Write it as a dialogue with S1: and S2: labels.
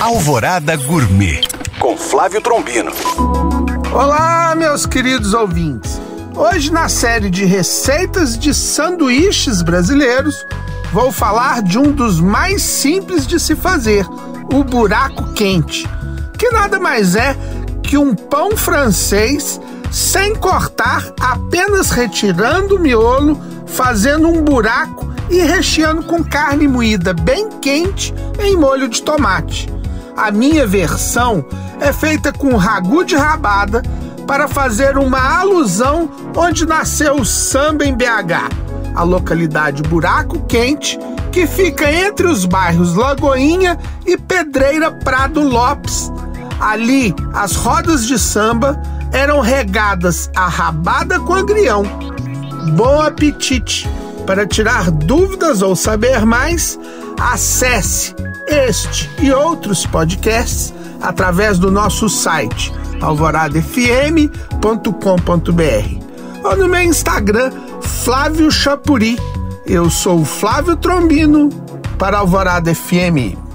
S1: Alvorada Gourmet com Flávio Trombino.
S2: Olá, meus queridos ouvintes. Hoje, na série de receitas de sanduíches brasileiros, vou falar de um dos mais simples de se fazer, o buraco quente, que nada mais é que um pão francês sem cortar, apenas retirando o miolo, fazendo um buraco e recheando com carne moída bem quente em molho de tomate. A minha versão é feita com ragu de rabada para fazer uma alusão onde nasceu o samba em BH, a localidade Buraco Quente, que fica entre os bairros Lagoinha e Pedreira Prado Lopes. Ali, as rodas de samba eram regadas a rabada com agrião. Bom apetite! Para tirar dúvidas ou saber mais, acesse este e outros podcasts através do nosso site alvoradafm.com.br ou no meu Instagram Flávio Chapuri. Eu sou o Flávio Trombino para Alvorada FM.